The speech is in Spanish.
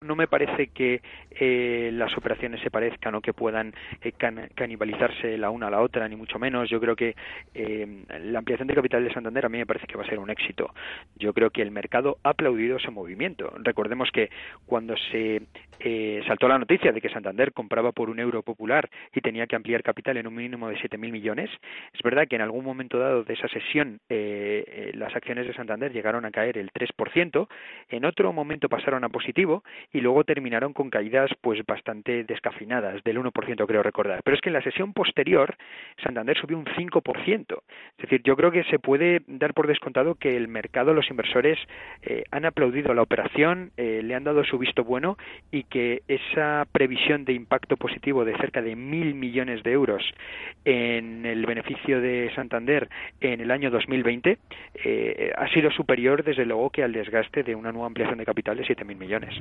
no me parece que eh, las operaciones se parezcan o que puedan eh, can- canibalizarse la una a la otra, ni mucho menos. Yo creo que eh, la ampliación de capital de Santander a mí me parece que va a ser un éxito. Yo creo que el mercado ha aplaudido ese movimiento. Recordemos que cuando se eh, saltó la noticia de que Santander compraba por un euro popular y tenía que ampliar capital en un mínimo de 7.000 millones, es verdad que en algún momento dado de esa sesión eh, las acciones de Santander llegaron a caer el 3%, en otro momento pasaron a positivo y luego terminaron con caídas pues bastante descafinadas, del 1% creo recordar. Pero es que en la sesión posterior Santander subió un 5%. Es decir, yo creo que se puede dar por descontado que el mercado, los inversores eh, han aplaudido la operación, eh, le han dado su visto bueno y que esa previsión de impacto positivo de cerca de mil millones de euros en el beneficio de Santander en el año 2020 eh, ha sido superior desde luego que al desgaste de una nueva ampliación de capital de 7.000 millones.